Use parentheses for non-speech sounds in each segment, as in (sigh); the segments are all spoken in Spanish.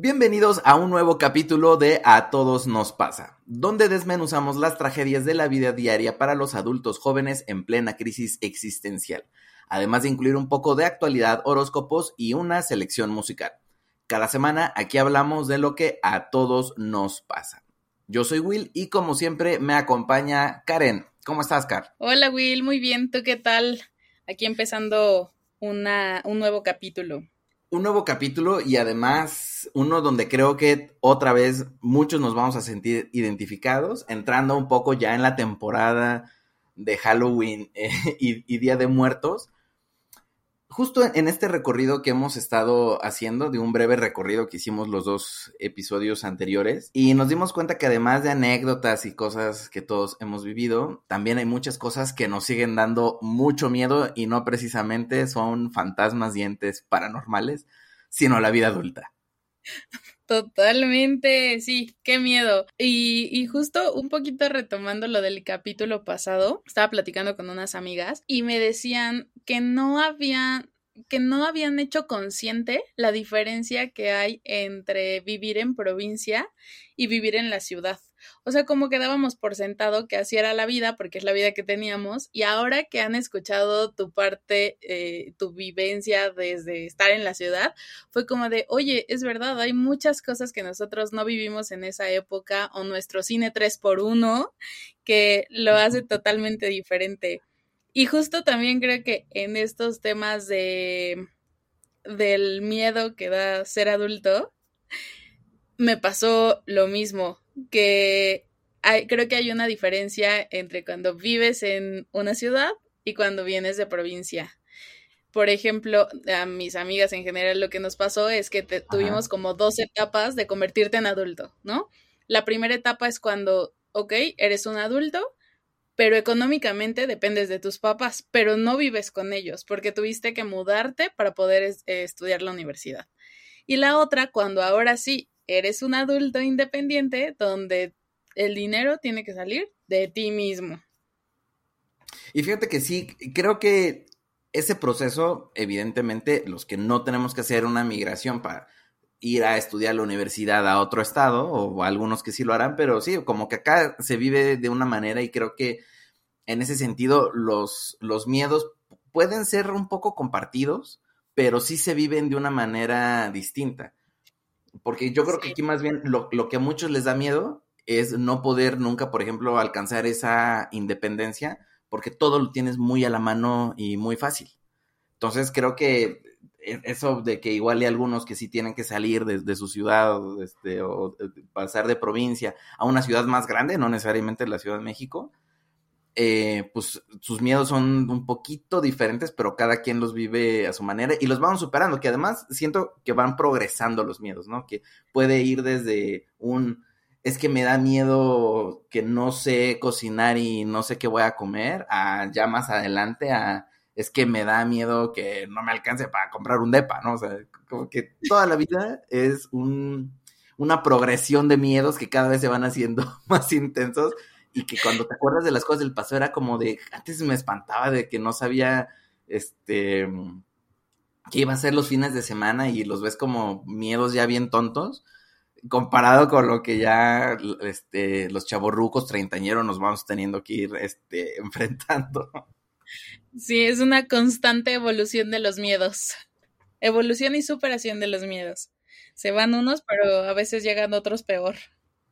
Bienvenidos a un nuevo capítulo de A Todos Nos Pasa, donde desmenuzamos las tragedias de la vida diaria para los adultos jóvenes en plena crisis existencial, además de incluir un poco de actualidad, horóscopos y una selección musical. Cada semana aquí hablamos de lo que a todos nos pasa. Yo soy Will y como siempre me acompaña Karen. ¿Cómo estás, Karen? Hola Will, muy bien. ¿Tú qué tal? Aquí empezando una, un nuevo capítulo un nuevo capítulo y además uno donde creo que otra vez muchos nos vamos a sentir identificados, entrando un poco ya en la temporada de Halloween eh, y, Día de Muertos justo en este recorrido que hemos estado haciendo, de un breve recorrido que hicimos los dos episodios anteriores, y nos dimos cuenta que además de anécdotas y cosas que todos hemos vivido, también hay muchas cosas que nos siguen dando mucho miedo y no precisamente son fantasmas dientes paranormales, sino la vida adulta. (laughs) Totalmente, sí, qué miedo. Y, y, justo un poquito retomando lo del capítulo pasado, estaba platicando con unas amigas y me decían que no habían que no habían hecho consciente la diferencia que hay entre vivir en provincia y vivir en la ciudad. O sea, como que dábamos por sentado que así era la vida, porque es la vida que teníamos, y ahora que han escuchado tu parte, eh, tu vivencia desde estar en la ciudad, fue como de, oye, es verdad, hay muchas cosas que nosotros no vivimos en esa época, o nuestro cine 3x1, que lo hace totalmente diferente. Y justo también creo que en estos temas de del miedo que da ser adulto, me pasó lo mismo, que hay, creo que hay una diferencia entre cuando vives en una ciudad y cuando vienes de provincia. Por ejemplo, a mis amigas en general lo que nos pasó es que tuvimos como dos etapas de convertirte en adulto, ¿no? La primera etapa es cuando, ok, eres un adulto, pero económicamente dependes de tus papás, pero no vives con ellos porque tuviste que mudarte para poder eh, estudiar la universidad. Y la otra, cuando ahora sí eres un adulto independiente donde el dinero tiene que salir de ti mismo. Y fíjate que sí, creo que ese proceso, evidentemente, los que no tenemos que hacer una migración para ir a estudiar la universidad a otro estado, o algunos que sí lo harán, pero sí, como que acá se vive de una manera y creo que en ese sentido los, los miedos pueden ser un poco compartidos, pero sí se viven de una manera distinta. Porque yo creo que aquí más bien lo, lo, que a muchos les da miedo es no poder nunca, por ejemplo, alcanzar esa independencia, porque todo lo tienes muy a la mano y muy fácil. Entonces creo que e, eso de que igual hay algunos que sí tienen que salir de, su ciudad este, o pasar de provincia a una ciudad más grande, no necesariamente la Ciudad de México, eh, pues sus miedos son un poquito diferentes, pero cada quien los vive a su manera y los vamos superando, que además siento que van progresando los miedos, ¿no? Que puede ir desde un, es que me da miedo que no sé cocinar y no sé qué voy a comer, a ya más adelante a es que me da miedo que no me alcance para comprar un depa, ¿no? O sea, como que toda la vida es un, una progresión de miedos que cada vez se van haciendo (laughs) más intensos y que cuando te acuerdas de las cosas del pasado era como de, antes me espantaba de que no sabía, este, qué iba a ser los fines de semana y los ves como miedos ya bien tontos comparado con lo que ya este, los chavorrucos treintañeros nos vamos teniendo que ir este, (laughs) enfrentando. Sí, es una constante evolución de los miedos. Evolución y superación de los miedos. Se van unos, pero a veces llegan otros peor.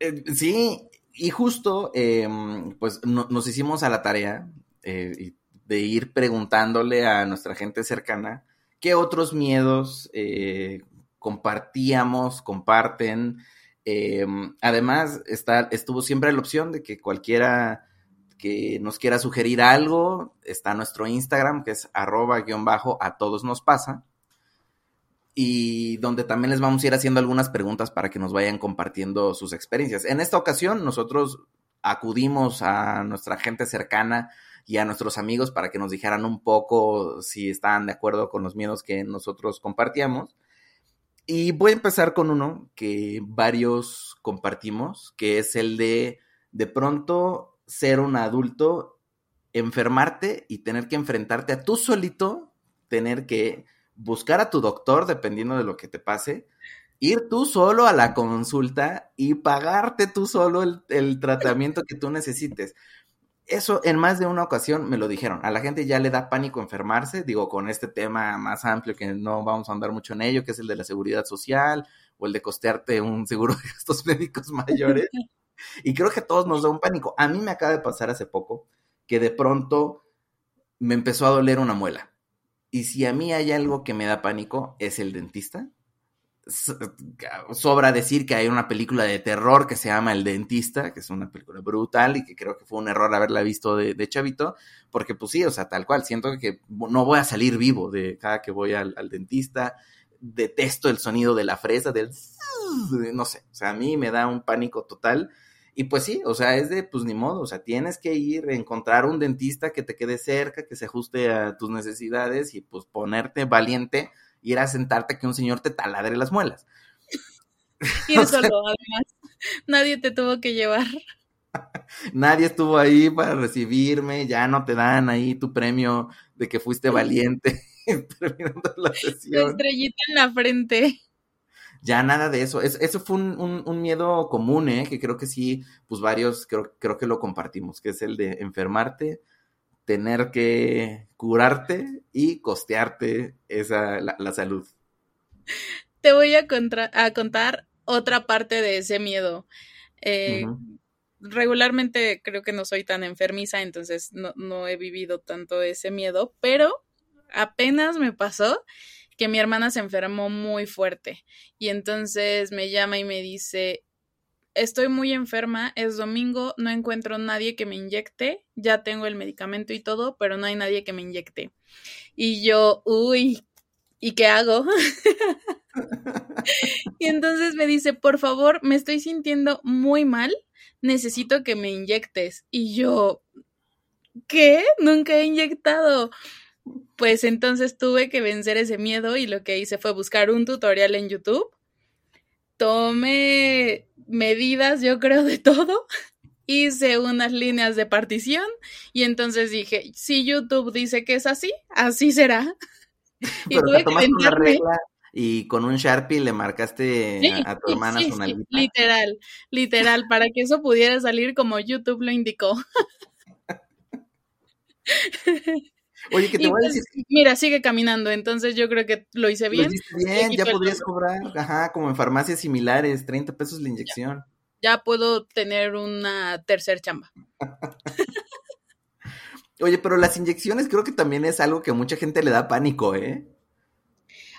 Eh, sí, y justo, em, pues nos hicimos a la tarea eh, de ir preguntándole a nuestra gente cercana qué otros miedos eh, compartíamos, comparten. Em, además, está, estuvo siempre la opción de que cualquiera que nos quiera sugerir algo, está nuestro Instagram, que es arroba guion bajo a todos nos pasa, y donde también les vamos a ir haciendo algunas preguntas para que nos vayan compartiendo sus experiencias. En esta ocasión, nosotros acudimos a nuestra gente cercana y a nuestros amigos para que nos dijeran un poco si estaban de acuerdo con los miedos que nosotros compartíamos. Y voy a empezar con uno que varios compartimos, que es el de de pronto ser un adulto, enfermarte y tener que enfrentarte a tú solito, tener que buscar a tu doctor dependiendo de lo que te pase ir tú solo a la consulta y pagarte tú solo el, tratamiento que tú necesites. Eso en más de una ocasión me lo dijeron. A la gente ya le da pánico enfermarse, digo, con este tema más amplio que no vamos a andar mucho en ello, que es el de la seguridad social o el de costearte un seguro de gastos (laughs) médicos mayores. y creo que a todos nos da un pánico. A mí me acaba de pasar hace poco que de pronto me empezó a doler una muela. Y si a mí hay algo que me da pánico, es el dentista sobra decir que hay una película de terror que se llama El Dentista, que es una película brutal y que creo que fue un error haberla visto de, chavito, porque pues sí, o sea, tal cual, siento que no voy a salir vivo de cada que voy al, dentista, detesto el sonido de la fresa, del... no sé, o sea, a mí me da un pánico total. Y pues sí, o sea, es de, pues ni modo, o sea, tienes que ir a encontrar un dentista que te quede cerca, que se ajuste a tus necesidades y pues ponerte valiente ir a sentarte que un señor te taladre las muelas. Ir (laughs) solo, además. Nadie te tuvo que llevar. (laughs) Nadie estuvo ahí para recibirme, ya no te dan ahí tu premio de que fuiste valiente (laughs) terminando la sesión. estrellita en la frente. Ya nada de eso. eso fue un, miedo común, ¿eh? Que creo que sí, pues varios creo, creo que lo compartimos, que es el de enfermarte, tener que curarte y costearte esa, la, salud. Te voy a, a, contar otra parte de ese miedo. Eh, regularmente creo que no soy tan enfermiza, entonces no, no he vivido tanto ese miedo, pero apenas me pasó que mi hermana se enfermó muy fuerte y entonces me llama y me dice, estoy muy enferma, es domingo, no encuentro nadie que me inyecte, ya tengo el medicamento y todo, pero no hay nadie que me inyecte. Y yo, uy, ¿y qué hago? (laughs) y entonces me dice, por favor, me estoy sintiendo muy mal, necesito que me inyectes. Y yo, ¿qué? Nunca he inyectado. Pues entonces tuve que vencer ese miedo y lo que hice fue buscar un tutorial en YouTube tomé medidas, yo creo, de todo. (laughs) Hice unas líneas de partición y entonces dije, si YouTube dice que es así, así será. (laughs) y tuve que y con un Sharpie le marcaste a, tu hermana su Literal, literal, para que eso pudiera salir como YouTube lo indicó. (laughs) Oye, que te voy a pues, decir. Mira, sigue caminando, entonces yo creo que lo hice bien. Lo bien, (laughs) ya podrías cobrar, ajá, como en farmacias similares, 30 pesos la inyección. Ya, puedo tener una tercer chamba. Oye, pero las inyecciones creo que también es algo que a mucha gente le da pánico, ¿eh?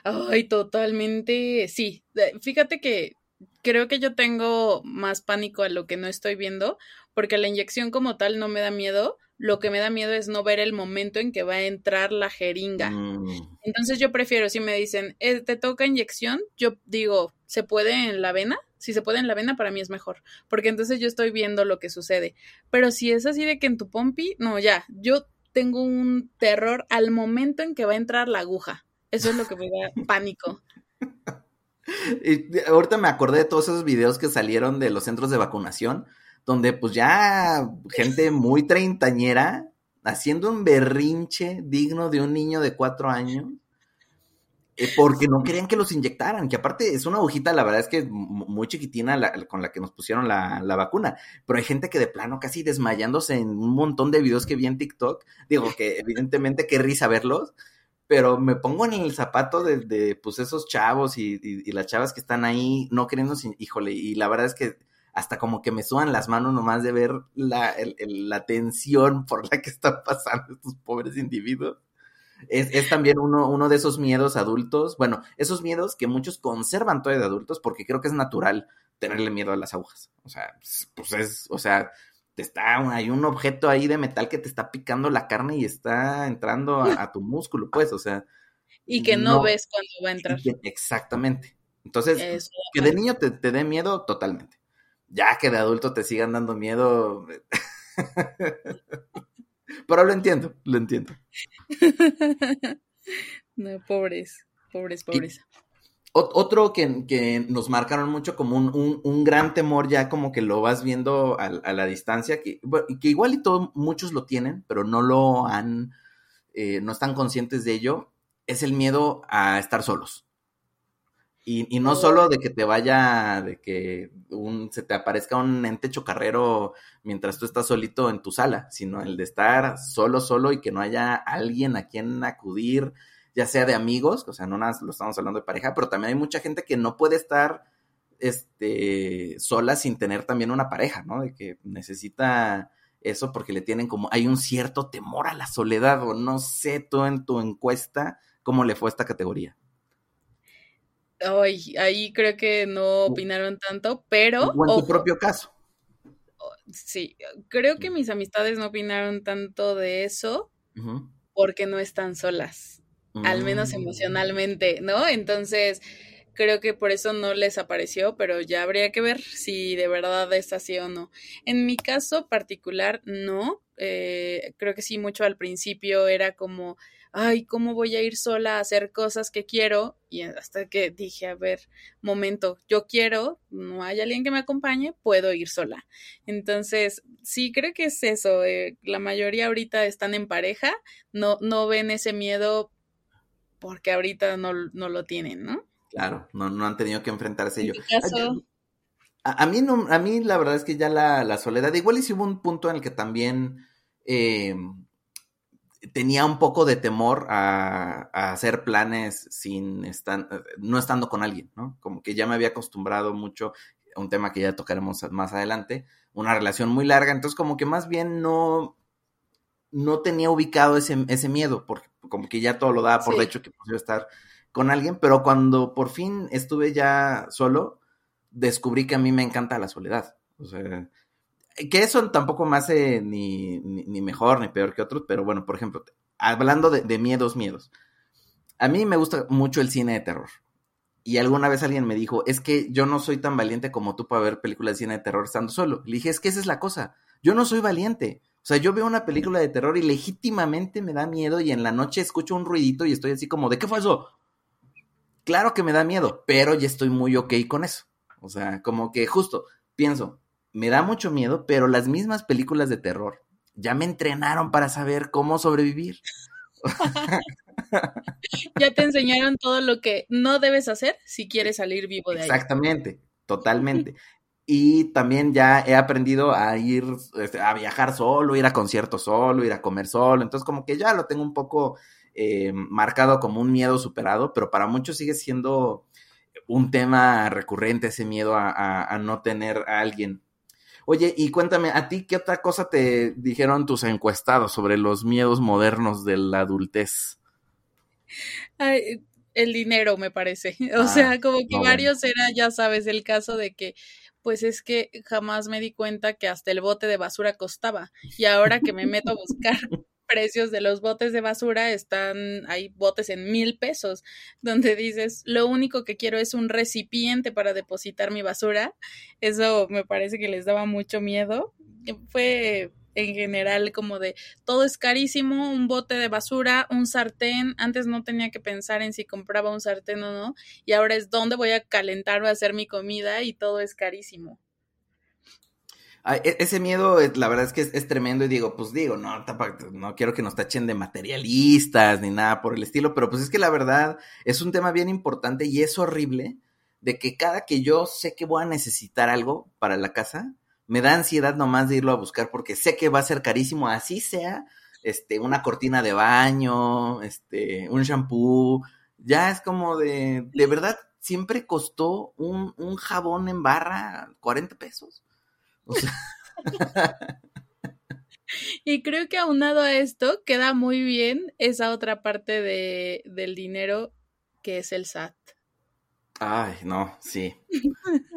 Ay, totalmente, sí. Fíjate que creo que yo tengo más pánico a lo que no estoy viendo, porque la inyección como tal no me da miedo, lo que me da miedo es no ver el momento en que va a entrar la jeringa. Mm. Entonces yo prefiero, si me dicen, eh, te toca inyección, yo digo, ¿se puede en la vena? Si se puede en la vena, para mí es mejor, porque entonces yo estoy viendo lo que sucede. Pero si es así de que en tu pompi, no, ya, yo tengo un terror al momento en que va a entrar la aguja. Eso es lo que me da (laughs) pánico. Y ahorita me acordé de todos esos videos que salieron de los centros de vacunación, donde pues ya gente muy treintañera haciendo un berrinche digno de un niño de cuatro años. Eh, porque no querían que los inyectaran, que aparte es una agujita, la verdad es que muy chiquitina con la que nos pusieron la, la, vacuna, pero hay gente que de plano casi desmayándose en un montón de videos que vi en TikTok, digo que evidentemente qué risa verlos, pero me pongo en el zapato de, pues esos chavos y, y, las chavas que están ahí no queriendo, híjole, y la verdad es que hasta como que me suban las manos nomás de ver la, la tensión (laughs) por la que están pasando estos pobres individuos. Es, es, también uno, uno de esos miedos adultos, bueno, esos miedos que muchos conservan todavía de adultos porque creo que es natural tenerle miedo a las agujas. O sea, pues, es, o sea, te está, hay un objeto ahí de metal que te está picando la carne y está entrando a, tu músculo, pues, o sea. (laughs) Y que no, ves cuando va a entrar. exactamente. Entonces, que de niño te, te dé miedo totalmente ya que de adulto te sigan dando miedo. (laughs) Pero lo entiendo, lo entiendo. (laughs) No, pobres, pobres, pobres. otro que, nos marcaron mucho como un, gran temor, ya como que lo vas viendo a, la distancia, que, que igual y todos, muchos lo tienen, pero no lo han, eh, no están conscientes de ello, es el miedo a estar solos Y, no solo de que te vaya, de que un, se te aparezca un ente chocarrero mientras tú estás solito en tu sala, sino el de estar solo, solo y que no haya alguien a quien acudir, ya sea de amigos, o sea, no nada lo estamos hablando de pareja, pero también hay mucha gente que no puede estar este, sola sin tener también una pareja, ¿no? De que necesita eso porque le tienen como, hay un cierto temor a la soledad, o no sé tú en tu encuesta cómo le fue esta categoría. Ay, ahí creo que no opinaron tanto, pero. O en tu propio caso. Sí, creo que mis amistades no opinaron tanto de eso porque no están solas, al menos mm. emocionalmente, ¿no? Entonces, creo que por eso no les apareció, pero ya habría que ver si de verdad es así o no. En mi caso particular, no. Eh, creo que sí, mucho al principio era como ay, ¿cómo voy a ir sola a hacer cosas que quiero? Y hasta que dije, a ver, momento, yo quiero, no hay alguien que me acompañe, puedo ir sola. Entonces, sí, creo que es eso. Eh, la mayoría ahorita están en pareja, no, no ven ese miedo porque ahorita no, lo tienen, ¿no? Claro, no, no han tenido que enfrentarse ellos. A, mí no, a mí la verdad es que ya la, la soledad, igual y si hubo un punto en el que también eh, tenía un poco de temor a, hacer planes sin estar, no estando con alguien, ¿no? Como que ya me había acostumbrado mucho a un tema que ya tocaremos más adelante, una relación muy larga, entonces como que más bien no, no tenía ubicado ese, ese miedo, porque como que ya todo lo daba por de hecho que podía estar con alguien, pero cuando por fin estuve ya solo, descubrí que a mí me encanta la soledad. O sea, que eso tampoco me hace ni, ni, mejor ni peor que otros, pero bueno, por ejemplo, hablando de, miedos, miedos. A mí me gusta mucho el cine de terror. Y alguna vez alguien me dijo, es que yo no soy tan valiente como tú para ver películas de cine de terror estando solo. Le dije, es que esa es la cosa. Yo no soy valiente. O sea, yo veo una película de terror y legítimamente me da miedo y en la noche escucho un ruidito y estoy así como, ¿de qué fue eso? Claro que me da miedo, pero ya estoy muy ok con eso. O sea, como que justo pienso, me da mucho miedo, pero las mismas películas de terror ya me entrenaron para saber cómo sobrevivir. (laughs) ya te enseñaron todo lo que no debes hacer si quieres salir vivo de ahí. Exactamente, totalmente. Y también ya he aprendido a ir este, a viajar solo, ir a conciertos solo, ir a comer solo. Entonces, como que ya lo tengo un poco eh, marcado como un miedo superado, pero para muchos sigue siendo un tema recurrente ese miedo a no tener a alguien Oye, y cuéntame, ¿a ti qué otra cosa te dijeron tus encuestados sobre los miedos modernos de la adultez? el dinero, me parece. (laughs) O ah, sea, como que varios era, ya sabes, el caso de que pues es que jamás me di cuenta que hasta el bote de basura costaba. Y ahora que me meto a buscar precios de los botes de basura están, hay botes en mil pesos, donde dices, lo único que quiero es un recipiente para depositar mi basura. Eso me parece que les daba mucho miedo. Fue en general como de todo es carísimo, un bote de basura, un sartén, antes no tenía que pensar en si compraba un sartén o no, y ahora es dónde voy a calentar o hacer mi comida y todo es carísimo. E, ese miedo, la verdad es que es, tremendo y digo, pues digo, no, no quiero que nos tachen de materialistas ni nada por el estilo, pero pues es que la verdad es un tema bien importante y es horrible de que cada que yo sé que voy a necesitar algo para la casa, me da ansiedad nomás de irlo a buscar porque sé que va a ser carísimo, así sea, este, una cortina de baño, este, un shampoo, ya es como de, de verdad, siempre costó un, un jabón en barra 40 pesos. (laughs) Y creo que aunado a esto queda muy bien esa otra parte de, del dinero que es el SAT. Ay, no, sí.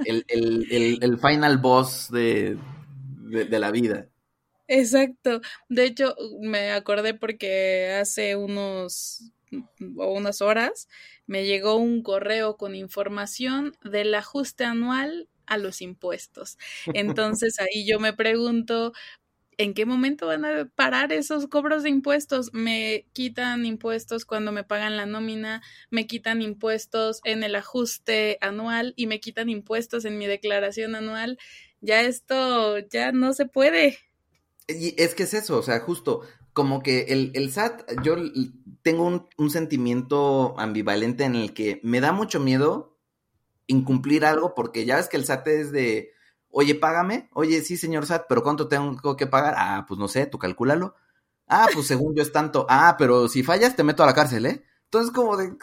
El, final boss de, de, la vida. Exacto. De hecho, me acordé porque hace unos o unas horas me llegó un correo con información del ajuste anual a los impuestos. (laughs) Entonces ahí yo me pregunto, ¿en qué momento van a parar esos cobros de impuestos? Me quitan impuestos cuando me pagan la nómina, me quitan impuestos en el ajuste anual y me quitan impuestos en mi declaración anual. Ya esto ya no se puede. Y es que es eso, o sea, justo como que el, el SAT, yo tengo un, un, sentimiento ambivalente en el que me da mucho miedo incumplir algo, porque ya ves que el SAT es de, oye, págame, oye, sí, señor SAT, pero ¿cuánto tengo que pagar? Ah, pues no sé, tú calcúlalo. Ah, pues según yo es tanto. Ah, pero si fallas te meto a la cárcel, ¿eh? Entonces como de,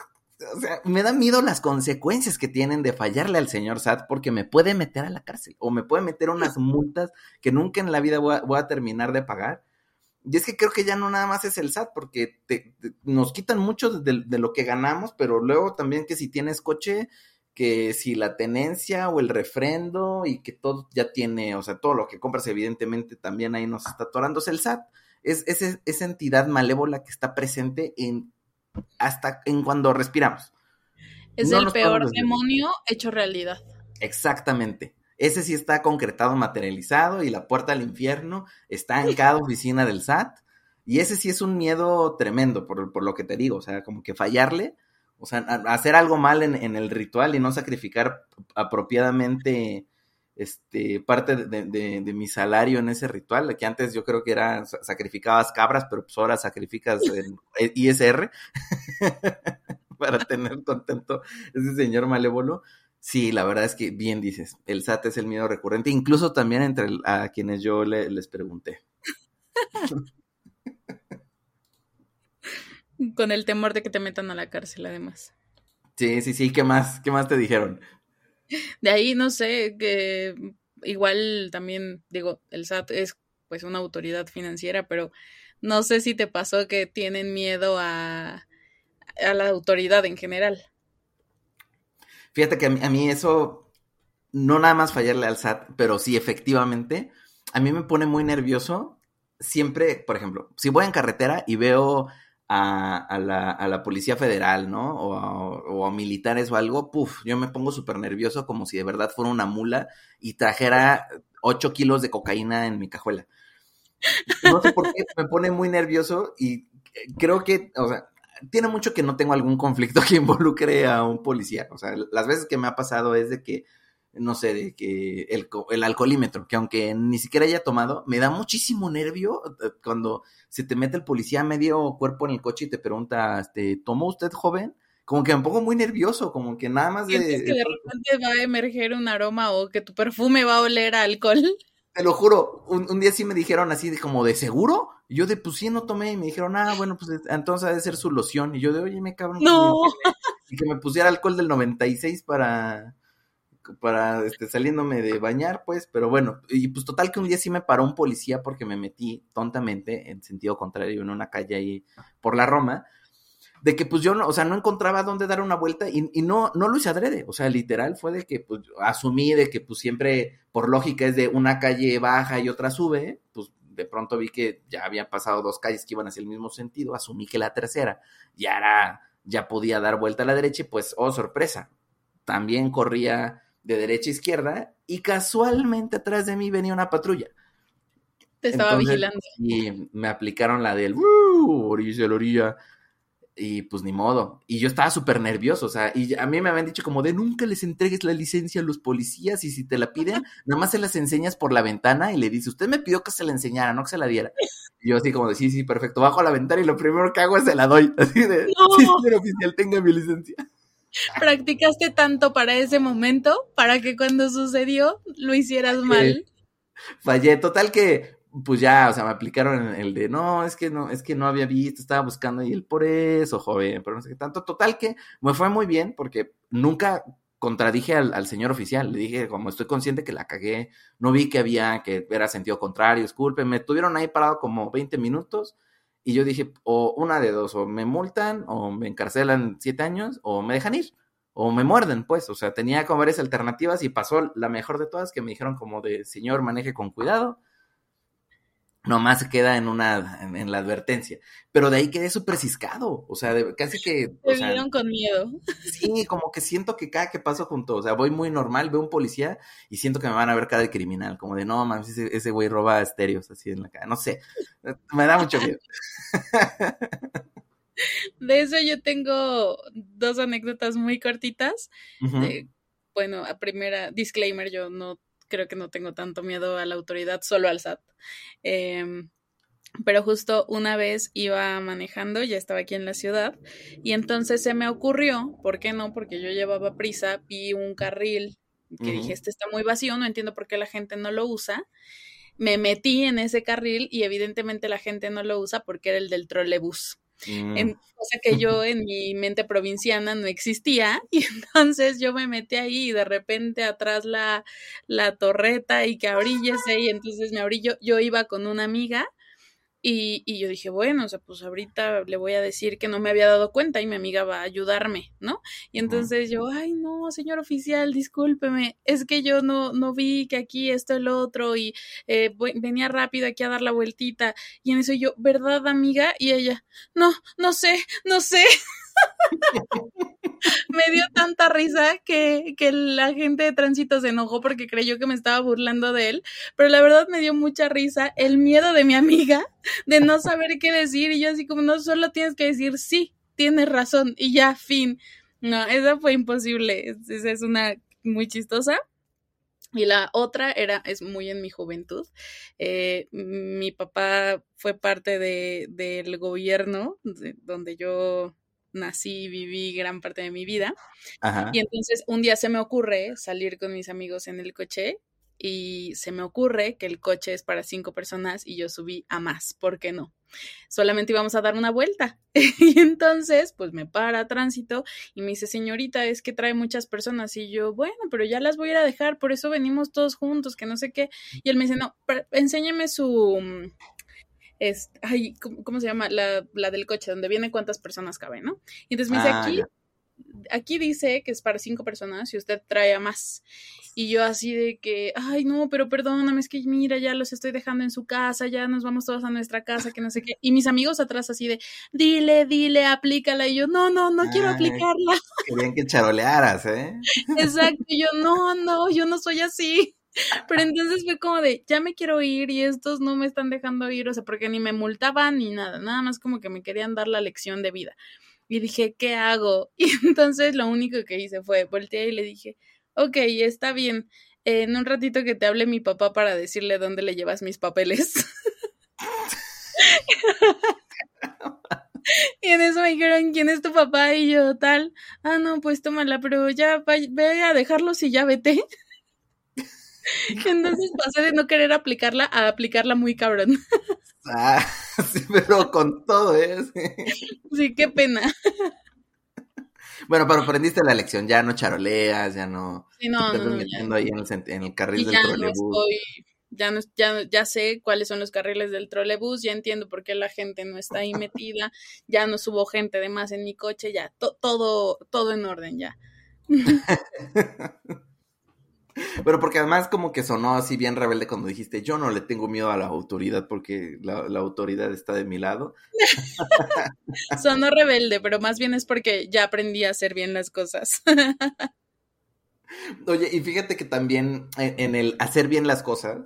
o sea, me da miedo las consecuencias que tienen de fallarle al señor SAT porque me puede meter a la cárcel o me puede meter unas multas que nunca en la vida voy a, terminar de pagar. Y es que creo que ya no nada más es el SAT porque nos quitan mucho de, de, lo que ganamos, pero luego también que si tienes coche, que si la tenencia o el refrendo y que todo ya tiene, o sea, todo lo que compras evidentemente también ahí nos está atorándose el SAT es, esa entidad malévola que está presente en hasta en cuando respiramos. Es el peor demonio hecho realidad. Exactamente. Ese sí está concretado, materializado y la puerta al infierno está en cada (laughs) oficina del SAT. Y ese sí es un miedo tremendo, por, por lo que te digo. O sea, como que fallarle, o sea, hacer algo mal en, en el ritual y no sacrificar apropiadamente este, parte de, mi salario en ese ritual, que antes yo creo que era, sacrificabas cabras, pero pues ahora sacrificas (laughs) el ISR (laughs) para tener contento ese señor malévolo. Sí, la verdad es que bien dices, el SAT es el miedo recurrente, incluso también entre a quienes yo les pregunté. (laughs) Con el temor de que te metan a la cárcel, además. Sí, sí, sí, ¿qué más? ¿Qué más te dijeron? De ahí, no sé, que igual también, digo, el SAT es pues una autoridad financiera, pero no sé si te pasó que tienen miedo a, a la autoridad en general. Fíjate que a mí, eso, no nada más fallarle al SAT, pero sí efectivamente, a mí me pone muy nervioso siempre, por ejemplo, si voy en carretera y veo a, la, a la, Policía Federal, ¿no? O a, militares o algo, puf, yo me pongo súper nervioso como si de verdad fuera una mula y trajera 8 kilos de cocaína en mi cajuela. No sé por qué, me pone muy nervioso y creo que, o sea, tiene mucho que no tengo algún conflicto que involucre a un policía. O sea, las veces que me ha pasado es de que no sé, de que el, el alcoholímetro, que aunque ni siquiera haya tomado, me da muchísimo nervio eh, cuando se te mete el policía medio cuerpo en el coche y te pregunta, este, ¿tomó usted joven? Como que me pongo muy nervioso, como que nada más de... ¿Sientes que de repente va a emerger un aroma o que tu perfume va a oler a alcohol? (laughs) Te lo juro, un, día sí me dijeron así de como de seguro, y yo de pues sí no tomé, y me dijeron, ah, bueno, pues entonces ha de ser su loción, y yo de oye, me cabrón. No. Y que me pusiera alcohol del 96 para para este, saliéndome de bañar, pues, pero bueno, y pues total que un día sí me paró un policía porque me metí tontamente en sentido contrario en una calle ahí por la Roma, de que pues yo no, o sea, no encontraba dónde dar una vuelta y, no, no lo hice adrede, o sea, literal fue de que pues asumí de que pues siempre por lógica es de una calle baja y otra sube, pues de pronto vi que ya habían pasado dos calles que iban hacia el mismo sentido, asumí que la tercera ya era, ya podía dar vuelta a la derecha y pues, oh sorpresa, también corría de derecha a izquierda y casualmente atrás de mí venía una patrulla. Te estaba vigilando. Y me aplicaron la del uh, orilla, la orilla. Y pues ni modo. Y yo estaba súper nervioso, o sea, y a mí me habían dicho como de nunca les entregues la licencia a los policías y si te la piden, (laughs) nada más se las enseñas por la ventana y le dice, usted me pidió que se la enseñara, no que se la diera. Y yo así como de, sí, sí, perfecto, bajo a la ventana y lo primero que hago es se la doy. (laughs) Así de, sí, señor oficial, tenga mi licencia. (laughs) practicaste tanto para ese momento para que cuando sucedió lo hicieras mal. Fallé, total que pues ya, o sea, me aplicaron el de no, es que no, es que no había visto, estaba buscando y él por eso, joven, pero no sé qué tanto. Total que me fue muy bien porque nunca contradije al, señor oficial. Le dije, como estoy consciente que la cagué, no vi que había, que era sentido contrario, disculpe, me tuvieron ahí parado como 20 minutos y yo dije, o una de dos, o me multan, o me encarcelan siete años, o me dejan ir, o me muerden, pues. O sea, tenía como varias alternativas y pasó la mejor de todas, que me dijeron como de, señor, maneje con cuidado, nomás se queda en una, en, la advertencia. Pero de ahí quedé súper ciscado, o sea, casi que... Te vieron con miedo. Sí, como que siento que cada que paso junto, o sea, voy muy normal, veo un policía y siento que me van a ver cara de criminal, como de, no, mames, ese, güey roba estéreos así en la cara, no sé, me da mucho miedo. De eso yo tengo dos anécdotas muy cortitas. bueno, a primera, disclaimer, yo no creo que no tengo tanto miedo a la autoridad, solo al SAT. Em, pero justo una vez iba manejando, ya estaba aquí en la ciudad, y entonces se me ocurrió, ¿por qué no? Porque yo llevaba prisa, vi un carril que dije, este está muy vacío, no entiendo por qué la gente no lo usa. Me metí en ese carril y evidentemente la gente no lo usa porque era el del trolebús. Mm. cosa que yo en mi mente provinciana no existía (laughs) y entonces yo me metí ahí y de repente atrás la, la torreta y que abríllese y entonces me abrí yo, yo iba con una amiga y, y, yo dije, bueno, o sea, pues ahorita le voy a decir que no me había dado cuenta y mi amiga va a ayudarme, ¿no? Y entonces yo, ay, no, señor oficial, discúlpeme, es que yo no, no vi que aquí esto, el otro, y eh, venía rápido aquí a dar la vueltita. Y en eso yo, ¿verdad, amiga? Y ella, no, no sé, no sé. (laughs) (laughs) me dio tanta risa que, que, la gente de tránsito se enojó porque creyó que me estaba burlando de él, pero la verdad me dio mucha risa el miedo de mi amiga de no saber qué decir y yo así como no solo tienes que decir sí, tienes razón y ya, fin. No, esa fue imposible, esa es una muy chistosa. Y la otra era, es muy en mi juventud. Eh, mi papá fue parte de, del gobierno donde yo nací y viví gran parte de mi vida. Y entonces un día se me ocurre salir con mis amigos en el coche y se me ocurre que el coche es para cinco personas y yo subí a más, ¿por qué no? Solamente íbamos a dar una vuelta. (laughs) y entonces, pues me para tránsito y me dice, señorita, es que trae muchas personas. Y yo, bueno, pero ya las voy a ir a dejar, por eso venimos todos juntos, que no sé qué. Y él me dice, no, enséñeme su, es, ay, ¿cómo, se llama? La, la, del coche, donde viene cuántas personas caben, ¿no? Y entonces me dice, ah, aquí, aquí dice que es para cinco personas y usted trae a más. Y yo así de que, ay, no, pero perdóname, es que mira, ya los estoy dejando en su casa, ya nos vamos todos a nuestra casa, que no sé qué. Y mis amigos atrás así de, dile, dile, aplícala. Y yo, no, no, no quiero aplicarla. Querían que charolearas, ¿eh? (laughs) Exacto. Y yo, no, no, yo no soy así. Pero entonces fue como de, ya me quiero ir y estos no me están dejando ir, o sea, porque ni me multaban ni nada, nada más como que me querían dar la lección de vida. Y dije, ¿qué hago? (laughs) Y entonces lo único que hice fue voltear y le dije, ok, está bien, en un ratito que te hable mi papá para decirle dónde le llevas mis papeles. (laughs) Y en eso me dijeron, ¿quién es tu papá? Y yo, tal, ah, no, pues tómala, pero ya ve a dejarlos y ya vete. (laughs) Entonces pasé de no querer aplicarla a aplicarla muy cabrón. (laughs) Ah, (laughs) sí, pero con todo, ¿eh? Sí, qué pena. Bueno, pero aprendiste la lección, ya no charoleas, ya no. Sí, no, no, metiendo ahí en el, en el carril del trolebús. ya, no, ya, ya sé cuáles son los carriles del trolebús, ya entiendo por qué la gente no está ahí metida, ya no subo gente de más en mi coche, ya todo, todo en orden ya. (laughs) Pero porque además como que sonó así bien rebelde cuando dijiste, yo no le tengo miedo a la autoridad porque la, autoridad está de mi lado. (laughs) sonó rebelde, pero más bien es porque ya aprendí a hacer bien las cosas. (laughs) Oye, y fíjate que también en el hacer bien las cosas,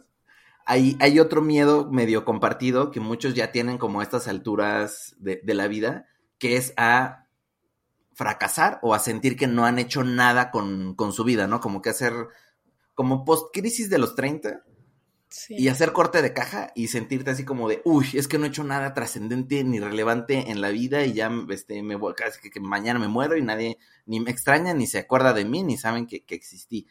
hay, hay otro miedo medio compartido que muchos ya tienen como a estas alturas de, de la vida, que es a fracasar o a sentir que no han hecho nada con, con su vida, ¿no? Como que hacer como post-crisis de los 30 y hacer corte de caja y sentirte así como de, uy, es que no he hecho nada trascendente ni relevante en la vida y ya este, me voy, casi que, mañana me muero y nadie ni me extraña, ni se acuerda de mí, ni saben que, existí.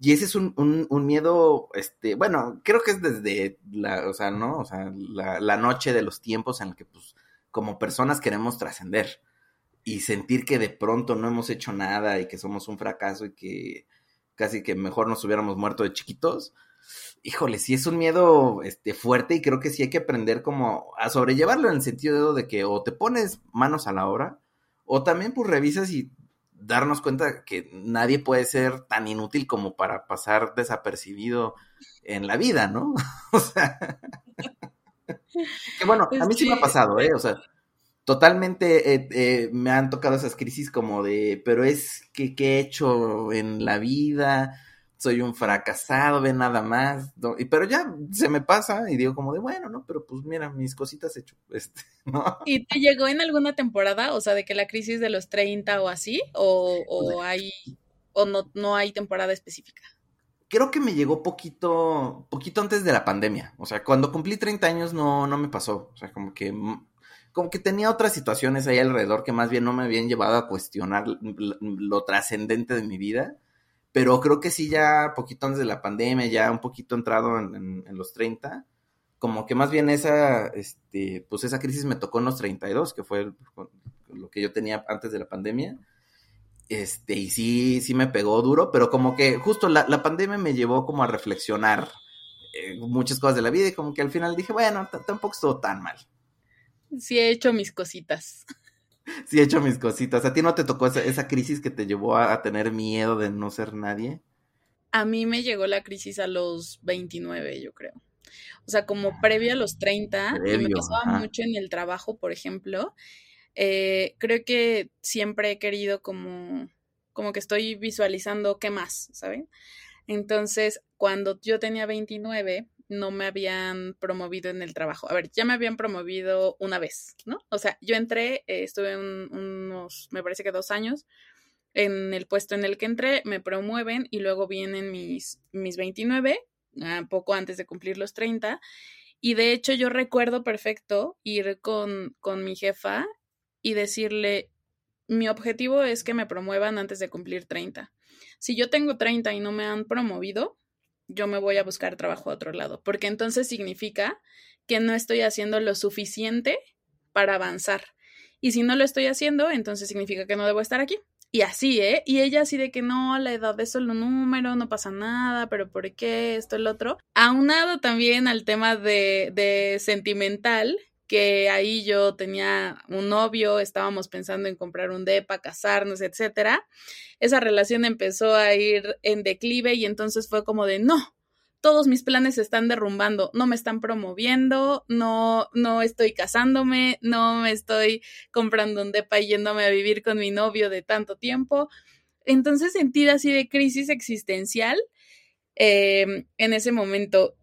Y ese es un, un, miedo, este, bueno, creo que es desde la, o sea, ¿no? O sea, la, la noche de los tiempos en el que, pues, como personas queremos trascender y sentir que de pronto no hemos hecho nada y que somos un fracaso y que casi que mejor nos hubiéramos muerto de chiquitos. Híjole, sí es un miedo este, fuerte y creo que sí hay que aprender como a sobrellevarlo en el sentido de que o te pones manos a la obra o también pues revisas y darnos cuenta que nadie puede ser tan inútil como para pasar desapercibido en la vida, ¿no? (laughs) o sea, (laughs) que bueno, a mí sí me ha pasado, ¿eh? O sea, totalmente eh, eh, me han tocado esas crisis como de, pero es que qué he hecho en la vida, soy un fracasado, ve nada más, y, pero ya se me pasa y digo como de, bueno, no, pero pues mira, mis cositas he hecho, (laughs) este, ¿no? ¿Y te llegó en alguna temporada, o sea, de que la crisis de los 30 o así, o, o hay, o no, no hay temporada específica? creo que me llegó poquito, poquito antes de la pandemia. O sea, cuando cumplí 30 años no, no me pasó. O sea, como que, como que tenía otras situaciones ahí alrededor que más bien no me habían llevado a cuestionar lo, trascendente de mi vida. Pero creo que sí, ya poquito antes de la pandemia, ya un poquito entrado en, los 30, como que más bien esa, este, pues esa crisis me tocó en los 32, que fue lo que yo tenía antes de la pandemia. Este, y sí, sí me pegó duro, pero como que justo la, pandemia me llevó como a reflexionar eh, muchas cosas de la vida y como que al final dije, bueno, tampoco estuvo tan mal. Sí he hecho mis cositas. (laughs) Sí he hecho mis cositas. ¿A ti no te tocó esa, esa crisis que te llevó a, tener miedo de no ser nadie? A mí me llegó la crisis a los 29, yo creo. O sea, como previo a los 30, y me pasaba mucho en el trabajo, por ejemplo. Eh, creo que siempre he querido como, como que estoy visualizando qué más, ¿saben? Entonces, cuando yo tenía 29, no me habían promovido en el trabajo. A ver, ya me habían promovido una vez, ¿no? O sea, yo entré, eh, estuve unos, me parece que dos años en el puesto en el que entré, me promueven y luego vienen mis, mis 29 Ah, poco antes de cumplir los 30. Y de hecho yo recuerdo perfecto ir con, con mi jefa y decirle, mi objetivo es que me promuevan antes de cumplir 30. Si yo tengo 30 y no me han promovido, yo me voy a buscar trabajo a otro lado, porque entonces significa que no estoy haciendo lo suficiente para avanzar. Y si no lo estoy haciendo, entonces significa que no debo estar aquí. Y así, ¿eh? Y ella así de que no, la edad es solo un número, no pasa nada, pero ¿por qué esto, el otro? Aunado también al tema de, de sentimental, que ahí yo tenía un novio, estábamos pensando en comprar un depa, casarnos, etcétera. Esa relación empezó a ir en declive y entonces fue como de no, todos mis planes se están derrumbando, no me están promoviendo, no, no estoy casándome, no me estoy comprando un depa y yéndome a vivir con mi novio de tanto tiempo. Entonces sentí así de crisis existencial em, en ese momento.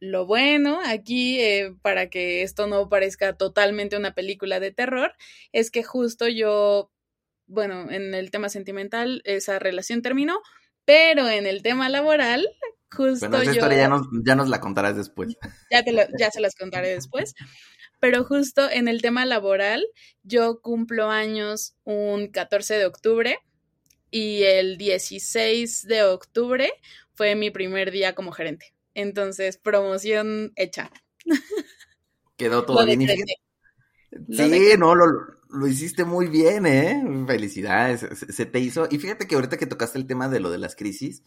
Lo bueno aquí, eh, para que esto no parezca totalmente una película de terror, es que justo yo, bueno, en el tema sentimental, esa relación terminó, pero en el tema laboral, Justo esa historia ya nos, ya nos la contarás después. (laughs) Ya, te ya se las contaré después. Pero justo en el tema laboral, yo cumplo años un 14 de octubre y el 16 de octubre fue mi primer día como gerente. Entonces, promoción hecha. Quedó todo bien. Sí, no, lo, lo, hiciste muy bien, ¿eh? Felicidades, se, te hizo. Y fíjate que ahorita que tocaste el tema de lo de las crisis,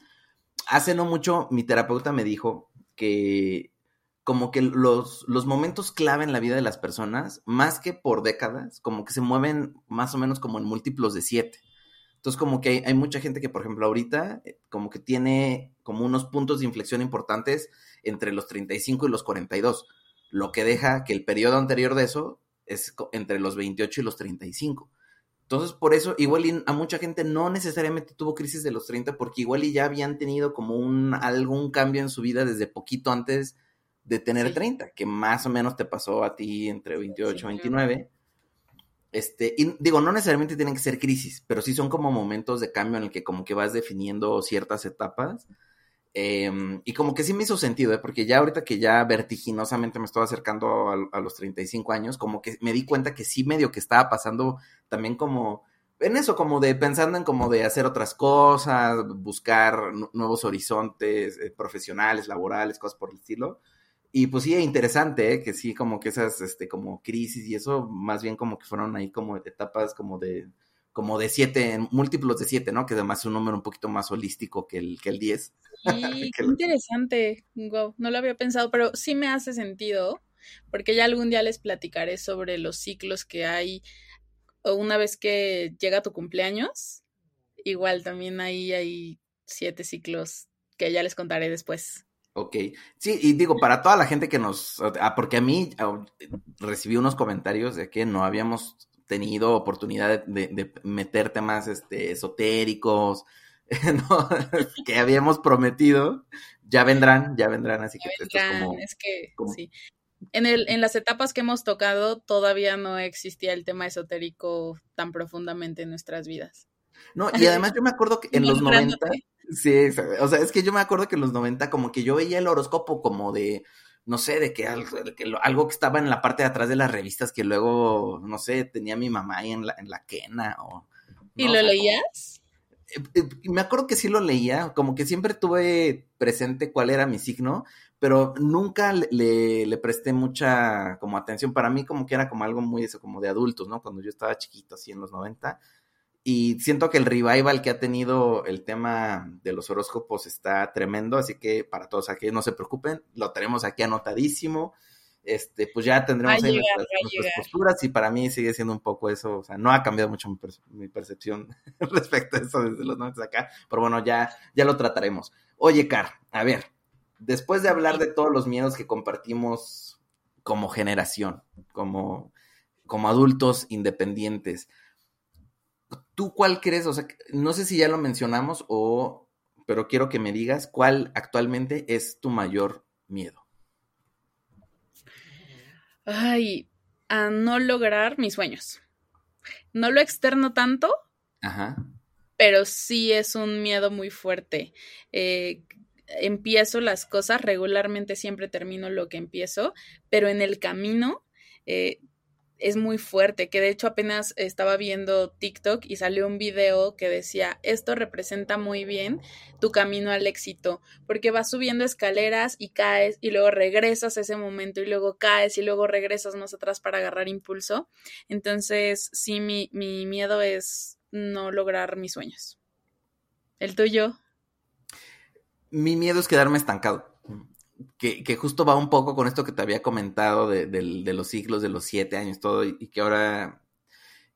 hace no mucho mi terapeuta me dijo que como que los, los momentos clave en la vida de las personas, más que por décadas, como que se mueven más o menos como en múltiplos de siete. Entonces, como que hay, mucha gente que, por ejemplo, ahorita, eh, como que tiene como unos puntos de inflexión importantes entre los 35 y los 42, lo que deja que el periodo anterior de eso es entre los 28 y los 35. Entonces, por eso, igual a mucha gente no necesariamente tuvo crisis de los 30, porque igual y ya habían tenido como un algún cambio en su vida desde poquito antes de tener 30, que más o menos te pasó a ti entre 28 y 29. Este, y digo, no necesariamente tienen que ser crisis, pero sí son como momentos de cambio en el que como que vas definiendo ciertas etapas Em, y como que sí me hizo sentido, ¿eh? porque ya ahorita que ya vertiginosamente me estoy acercando a, los 35 años, como que me di cuenta que sí medio que estaba pasando también como en eso, como de pensando en como de hacer otras cosas, buscar nuevos horizontes eh, profesionales, laborales, cosas por el estilo. Y pues sí, interesante, ¿eh? que sí, como que esas, este, como crisis y eso, más bien como que fueron ahí como etapas como de, como de siete, múltiplos de siete, ¿no? Que además es un número un poquito más holístico que el, que el 10. (laughs) Sí, qué interesante. Wow, no lo había pensado, pero sí me hace sentido, porque ya algún día les platicaré sobre los ciclos que hay una vez que llega tu cumpleaños. Igual también ahí hay siete ciclos que ya les contaré después. Ok, sí, y digo, para toda la gente que nos, ah, porque a mí ah, recibí unos comentarios de que no habíamos tenido oportunidad de, meter temas este, esotéricos, (laughs) (laughs) que habíamos prometido, ya vendrán, ya vendrán, así que esto es como... Es que, sí. En, el, en las etapas que hemos tocado todavía no existía el tema esotérico tan profundamente en nuestras vidas. No, y (laughs) además yo me acuerdo que en los 90, Sí, o sea, es que yo me acuerdo que en los 90 como que yo veía el horóscopo como de, no sé, de que algo, que estaba en la parte de atrás de las revistas que luego, no sé, tenía mi mamá ahí en la, en la quena o... ¿Y lo leías? Eh, eh, me acuerdo que sí lo leía, como que siempre tuve presente cuál era mi signo, pero nunca le, le, presté mucha como atención. Para mí como que era como algo muy eso, como de adultos, ¿no? Cuando yo estaba chiquito, así en los 90. Y siento que el revival que ha tenido el tema de los horóscopos está tremendo, así que para todos aquellos no se preocupen, lo tenemos aquí anotadísimo. Este, pues ya tendremos ahí nuestras, posturas y para mí sigue siendo un poco eso, o sea, no ha cambiado mucho mi, percepción (laughs) respecto a eso desde los 90 acá, pero bueno, ya, ya lo trataremos. Oye, Car, a ver, después de hablar de todos los miedos que compartimos como generación, como, como adultos independientes, ¿tú cuál crees? O sea, no sé si ya lo mencionamos o, pero quiero que me digas cuál actualmente es tu mayor miedo. Ay, a no lograr mis sueños. No lo externo tanto, Ajá. pero sí es un miedo muy fuerte. Eh, empiezo las cosas, regularmente siempre termino lo que empiezo, pero en el camino eh, es muy fuerte, que de hecho apenas estaba viendo TikTok y salió un video que decía, esto representa muy bien tu camino al éxito, porque vas subiendo escaleras y caes y luego regresas a ese momento y luego caes y luego regresas más atrás para agarrar impulso. Entonces, sí, mi, mi miedo es no lograr mis sueños. ¿El tuyo? mi miedo es quedarme estancado. Que, que, justo va un poco con esto que te había comentado de, los siglos, de los siete años, todo, y, que ahora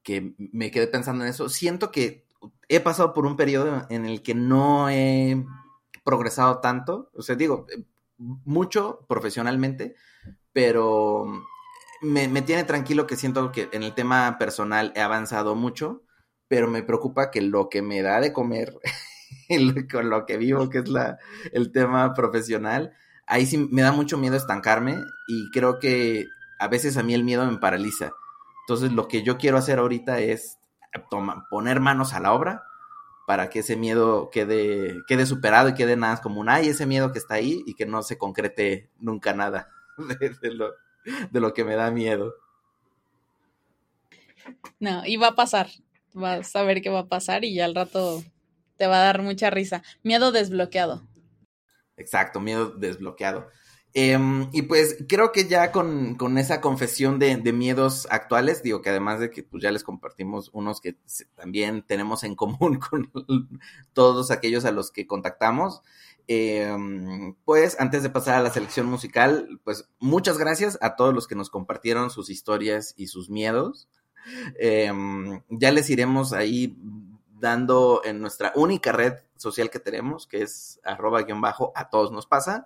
que me quedé pensando en eso, siento que he pasado por un periodo en el que no he progresado tanto, o sea, digo, mucho profesionalmente, pero me, me tiene tranquilo que siento que en el tema personal he avanzado mucho, pero me preocupa que lo que me da de comer (laughs) con lo que vivo, que es la, el tema profesional, ahí sí me da mucho miedo estancarme y creo que a veces a mí el miedo me paraliza. Entonces lo que yo quiero hacer ahorita es poner manos a la obra para que ese miedo quede, quede superado y quede nada como un ay, ese miedo que está ahí y que no se concrete nunca nada (laughs) de, lo, de lo que me da miedo. No, y va a pasar. Vas a ver qué va a pasar y ya al rato te va a dar mucha risa. Miedo desbloqueado. Exacto, miedo desbloqueado. Em, y pues creo que ya con, esa confesión de, miedos actuales, digo que además de que pues ya les compartimos unos que también tenemos en común (laughs) con todos aquellos a los que contactamos, em, pues antes de pasar a la selección musical, pues muchas gracias a todos los que nos compartieron sus historias y sus miedos. Em, ya les iremos ahí dando en nuestra única red social que tenemos, que es arroba guion bajo, a todos nos pasa.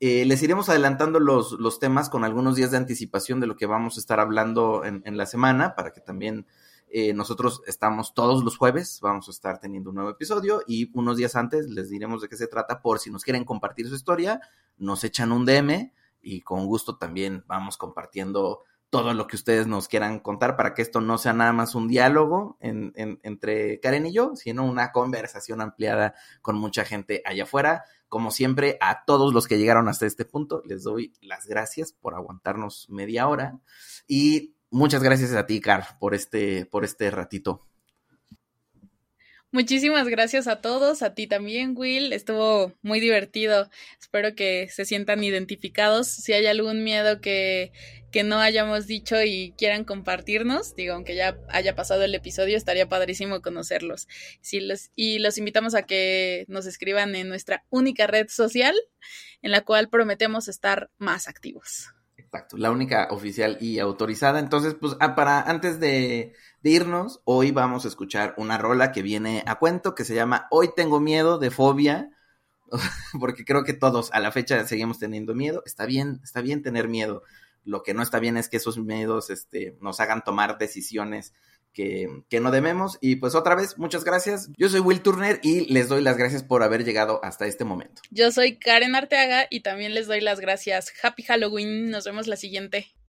Eh, les iremos adelantando los, los, temas con algunos días de anticipación de lo que vamos a estar hablando en, la semana, para que también eh, nosotros estamos todos los jueves, vamos a estar teniendo un nuevo episodio y unos días antes les diremos de qué se trata por si nos quieren compartir su historia, nos echan un DM y con gusto también vamos compartiendo todo lo que ustedes nos quieran contar para que esto no sea nada más un diálogo entre Karen y yo, sino una conversación ampliada con mucha gente allá afuera. Como siempre, a todos los que llegaron hasta este punto, les doy las gracias por aguantarnos media hora y muchas gracias a ti, Car, por este, por este ratito. Muchísimas gracias a todos, a ti también, Will. Estuvo muy divertido. Espero que se sientan identificados. Si hay algún miedo que, que no hayamos dicho y quieran compartirnos, digo, aunque ya haya pasado el episodio, estaría padrísimo conocerlos. Y los invitamos a que nos escriban en nuestra única red social, en la cual prometemos estar más activos. Exacto, la única oficial y autorizada. Entonces, pues, ah, para antes de, de irnos, hoy vamos a escuchar una rola que viene a cuento que se llama Hoy tengo miedo de fobia, (laughs) porque creo que todos a la fecha seguimos teniendo miedo. Está bien, está bien tener miedo. Lo que no está bien es que esos miedos este, nos hagan tomar decisiones que, que, no debemos. Y pues otra vez, muchas gracias. Yo soy Will Turner y les doy las gracias por haber llegado hasta este momento. Yo soy Karen Arteaga y también les doy las gracias. Happy Halloween. Nos vemos la siguiente.